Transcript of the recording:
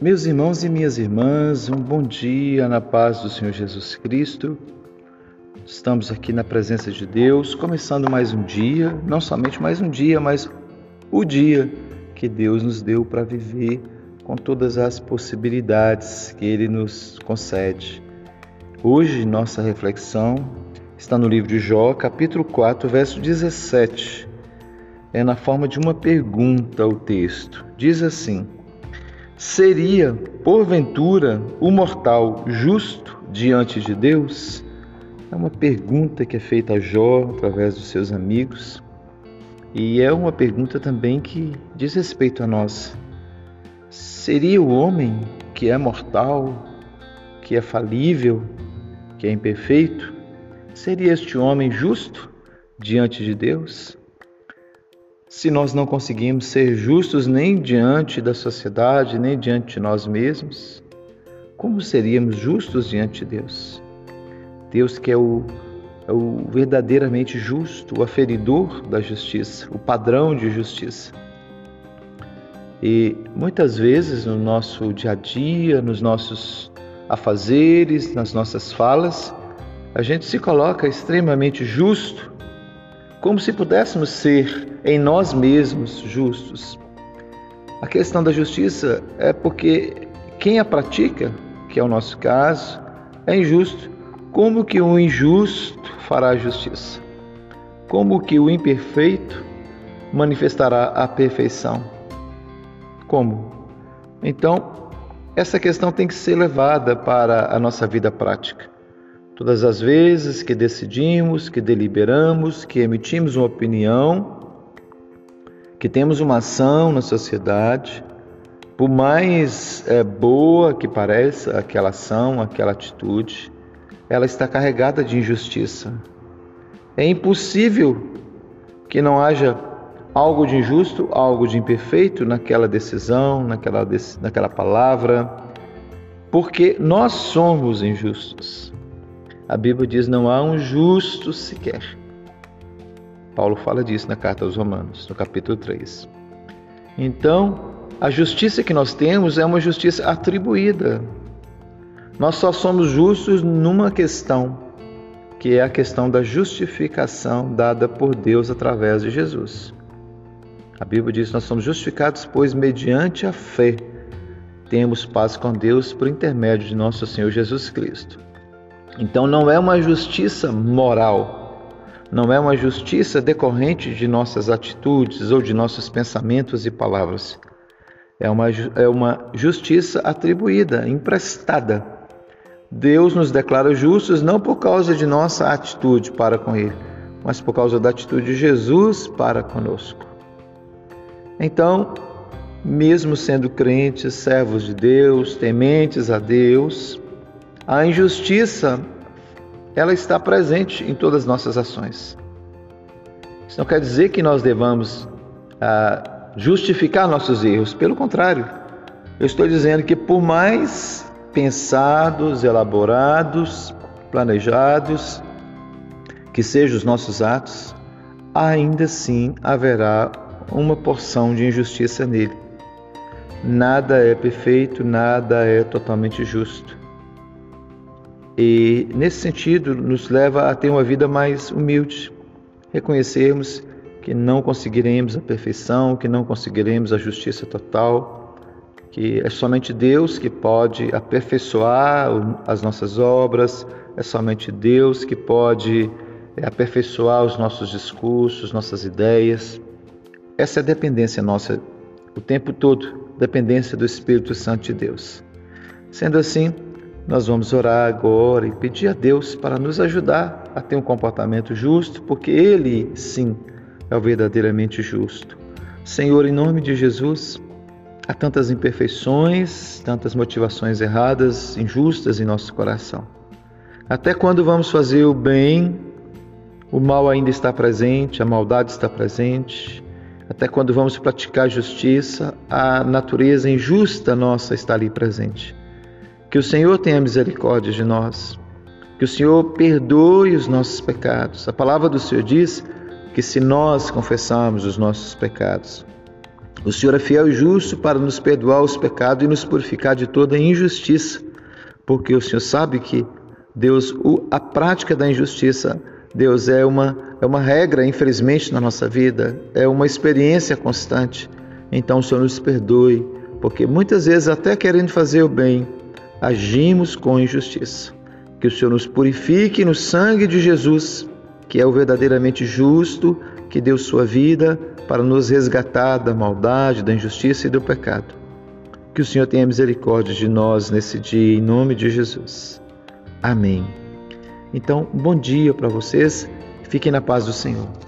Meus irmãos e minhas irmãs, um bom dia na paz do Senhor Jesus Cristo. Estamos aqui na presença de Deus, começando mais um dia, não somente mais um dia, mas o dia que Deus nos deu para viver com todas as possibilidades que Ele nos concede. Hoje, nossa reflexão está no livro de Jó, capítulo 4, verso 17. É na forma de uma pergunta o texto. Diz assim: Seria, porventura, o mortal justo diante de Deus? É uma pergunta que é feita a Jó através dos seus amigos e é uma pergunta também que diz respeito a nós. Seria o homem que é mortal, que é falível, que é imperfeito, seria este homem justo diante de Deus? Se nós não conseguimos ser justos nem diante da sociedade, nem diante de nós mesmos, como seríamos justos diante de Deus? Deus que é o, é o verdadeiramente justo, o aferidor da justiça, o padrão de justiça. E muitas vezes no nosso dia a dia, nos nossos afazeres, nas nossas falas, a gente se coloca extremamente justo como se pudéssemos ser em nós mesmos justos. A questão da justiça é porque quem a pratica, que é o nosso caso, é injusto. Como que o injusto fará a justiça? Como que o imperfeito manifestará a perfeição? Como? Então, essa questão tem que ser levada para a nossa vida prática. Todas as vezes que decidimos, que deliberamos, que emitimos uma opinião, que temos uma ação na sociedade, por mais é, boa que pareça aquela ação, aquela atitude, ela está carregada de injustiça. É impossível que não haja algo de injusto, algo de imperfeito naquela decisão, naquela, naquela palavra, porque nós somos injustos. A Bíblia diz: não há um justo sequer. Paulo fala disso na carta aos Romanos, no capítulo 3. Então, a justiça que nós temos é uma justiça atribuída. Nós só somos justos numa questão, que é a questão da justificação dada por Deus através de Jesus. A Bíblia diz: Nós somos justificados, pois, mediante a fé, temos paz com Deus por intermédio de nosso Senhor Jesus Cristo. Então não é uma justiça moral, não é uma justiça decorrente de nossas atitudes ou de nossos pensamentos e palavras. É uma, é uma justiça atribuída, emprestada. Deus nos declara justos não por causa de nossa atitude para com Ele, mas por causa da atitude de Jesus para conosco. Então, mesmo sendo crentes, servos de Deus, tementes a Deus, a injustiça, ela está presente em todas as nossas ações. Isso não quer dizer que nós devamos ah, justificar nossos erros, pelo contrário, eu estou dizendo que por mais pensados, elaborados, planejados que sejam os nossos atos, ainda assim haverá uma porção de injustiça nele. Nada é perfeito, nada é totalmente justo. E nesse sentido, nos leva a ter uma vida mais humilde, reconhecermos que não conseguiremos a perfeição, que não conseguiremos a justiça total, que é somente Deus que pode aperfeiçoar as nossas obras, é somente Deus que pode é, aperfeiçoar os nossos discursos, nossas ideias. Essa é a dependência nossa o tempo todo, dependência do Espírito Santo de Deus. Sendo assim, nós vamos orar agora e pedir a Deus para nos ajudar a ter um comportamento justo, porque Ele, sim, é o verdadeiramente justo. Senhor, em nome de Jesus, há tantas imperfeições, tantas motivações erradas, injustas em nosso coração. Até quando vamos fazer o bem, o mal ainda está presente, a maldade está presente. Até quando vamos praticar justiça, a natureza injusta nossa está ali presente. Que o Senhor tenha misericórdia de nós. Que o Senhor perdoe os nossos pecados. A palavra do Senhor diz que se nós confessarmos os nossos pecados, O Senhor é fiel e justo para nos perdoar os pecados e nos purificar de toda injustiça, porque o Senhor sabe que Deus, a prática da injustiça, Deus é uma é uma regra, infelizmente, na nossa vida, é uma experiência constante. Então, o Senhor nos perdoe, porque muitas vezes, até querendo fazer o bem, agimos com injustiça. Que o Senhor nos purifique no sangue de Jesus, que é o verdadeiramente justo, que deu sua vida para nos resgatar da maldade, da injustiça e do pecado. Que o Senhor tenha misericórdia de nós nesse dia, em nome de Jesus. Amém. Então, bom dia para vocês. Fiquem na paz do Senhor.